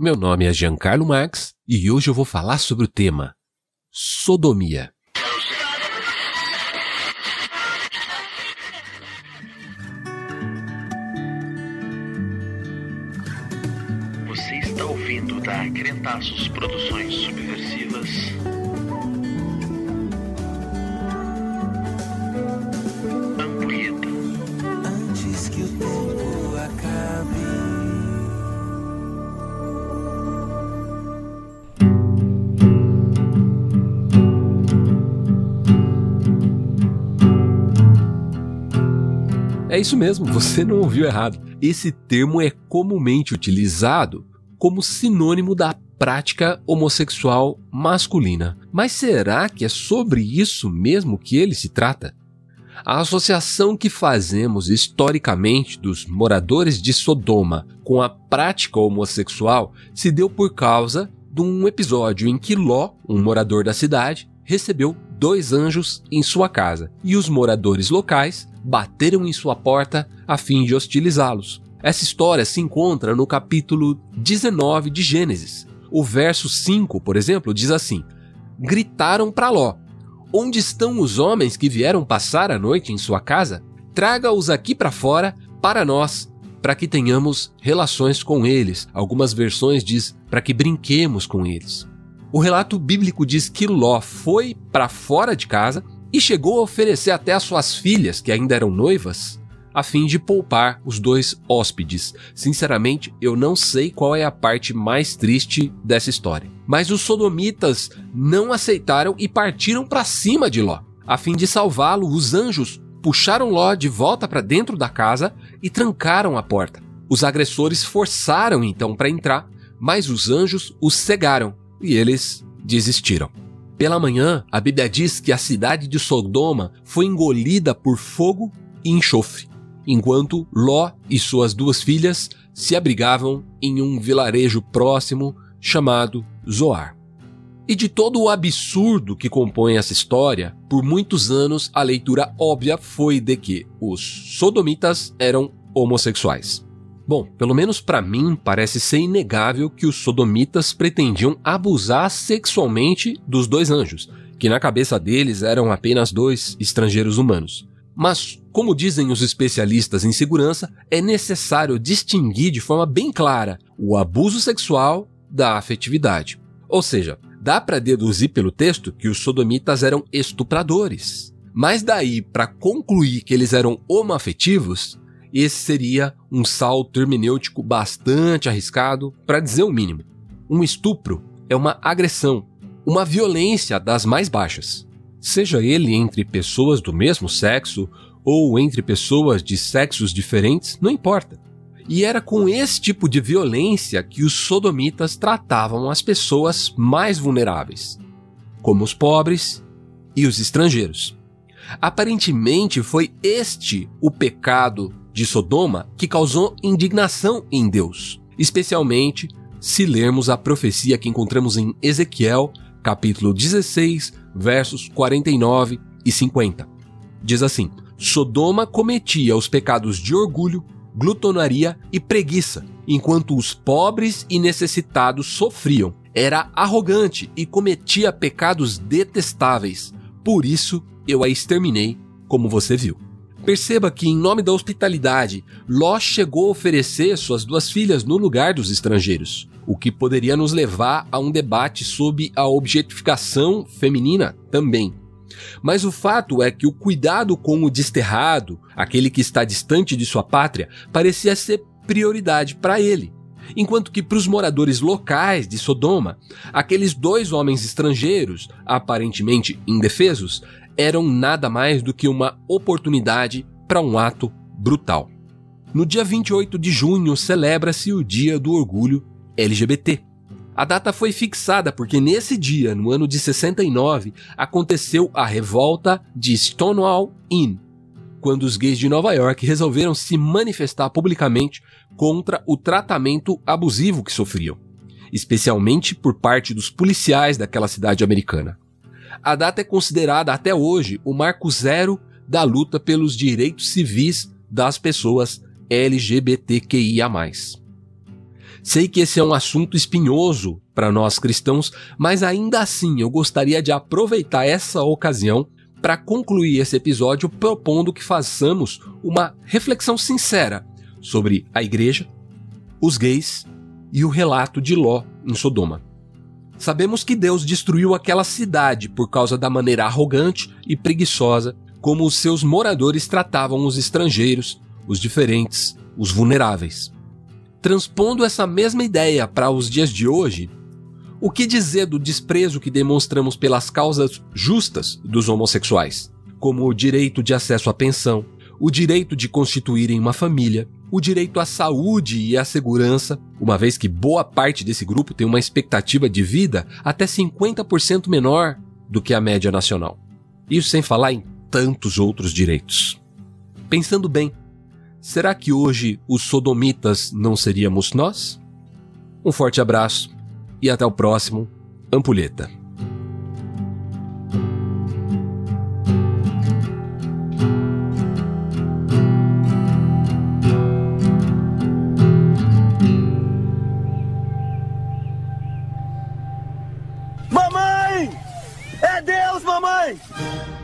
Meu nome é Giancarlo Marx e hoje eu vou falar sobre o tema sodomia. Você está ouvindo da Crentaços Produções Subversivas. É isso mesmo, você não ouviu errado. Esse termo é comumente utilizado como sinônimo da prática homossexual masculina. Mas será que é sobre isso mesmo que ele se trata? A associação que fazemos historicamente dos moradores de Sodoma com a prática homossexual se deu por causa de um episódio em que Ló, um morador da cidade, recebeu dois anjos em sua casa e os moradores locais bateram em sua porta a fim de hostilizá-los. Essa história se encontra no capítulo 19 de Gênesis. O verso 5, por exemplo, diz assim: Gritaram para Ló: Onde estão os homens que vieram passar a noite em sua casa? Traga-os aqui para fora para nós, para que tenhamos relações com eles. Algumas versões diz para que brinquemos com eles. O relato bíblico diz que Ló foi para fora de casa e chegou a oferecer até as suas filhas, que ainda eram noivas, a fim de poupar os dois hóspedes. Sinceramente, eu não sei qual é a parte mais triste dessa história. Mas os sodomitas não aceitaram e partiram para cima de Ló. A fim de salvá-lo, os anjos puxaram Ló de volta para dentro da casa e trancaram a porta. Os agressores forçaram então para entrar, mas os anjos os cegaram e eles desistiram. Pela manhã, a Bíblia diz que a cidade de Sodoma foi engolida por fogo e enxofre, enquanto Ló e suas duas filhas se abrigavam em um vilarejo próximo chamado Zoar. E de todo o absurdo que compõe essa história, por muitos anos a leitura óbvia foi de que os sodomitas eram homossexuais. Bom, pelo menos para mim parece ser inegável que os sodomitas pretendiam abusar sexualmente dos dois anjos, que na cabeça deles eram apenas dois estrangeiros humanos. Mas, como dizem os especialistas em segurança, é necessário distinguir de forma bem clara o abuso sexual da afetividade. Ou seja, dá para deduzir pelo texto que os sodomitas eram estupradores. Mas daí para concluir que eles eram homoafetivos, esse seria um salto hermenêutico bastante arriscado, para dizer o mínimo. Um estupro é uma agressão, uma violência das mais baixas. Seja ele entre pessoas do mesmo sexo ou entre pessoas de sexos diferentes, não importa. E era com esse tipo de violência que os sodomitas tratavam as pessoas mais vulneráveis, como os pobres e os estrangeiros. Aparentemente foi este o pecado de Sodoma que causou indignação em Deus, especialmente se lermos a profecia que encontramos em Ezequiel, capítulo 16, versos 49 e 50. Diz assim: Sodoma cometia os pecados de orgulho, glutonaria e preguiça, enquanto os pobres e necessitados sofriam. Era arrogante e cometia pecados detestáveis. Por isso eu a exterminei, como você viu. Perceba que, em nome da hospitalidade, Ló chegou a oferecer suas duas filhas no lugar dos estrangeiros, o que poderia nos levar a um debate sobre a objetificação feminina também. Mas o fato é que o cuidado com o desterrado, aquele que está distante de sua pátria, parecia ser prioridade para ele. Enquanto que para os moradores locais de Sodoma, aqueles dois homens estrangeiros, aparentemente indefesos, eram nada mais do que uma oportunidade para um ato brutal. No dia 28 de junho celebra-se o Dia do Orgulho LGBT. A data foi fixada porque nesse dia, no ano de 69, aconteceu a revolta de Stonewall Inn, quando os gays de Nova York resolveram se manifestar publicamente contra o tratamento abusivo que sofriam, especialmente por parte dos policiais daquela cidade americana a data é considerada até hoje o marco zero da luta pelos direitos civis das pessoas LGBTQIA. Sei que esse é um assunto espinhoso para nós cristãos, mas ainda assim eu gostaria de aproveitar essa ocasião para concluir esse episódio propondo que façamos uma reflexão sincera sobre a igreja, os gays e o relato de Ló em Sodoma. Sabemos que Deus destruiu aquela cidade por causa da maneira arrogante e preguiçosa como os seus moradores tratavam os estrangeiros, os diferentes, os vulneráveis. Transpondo essa mesma ideia para os dias de hoje, o que dizer do desprezo que demonstramos pelas causas justas dos homossexuais, como o direito de acesso à pensão, o direito de constituírem uma família, o direito à saúde e à segurança, uma vez que boa parte desse grupo tem uma expectativa de vida até 50% menor do que a média nacional. Isso sem falar em tantos outros direitos. Pensando bem, será que hoje os sodomitas não seríamos nós? Um forte abraço e até o próximo Ampulheta. Mamãe! É Deus, mamãe!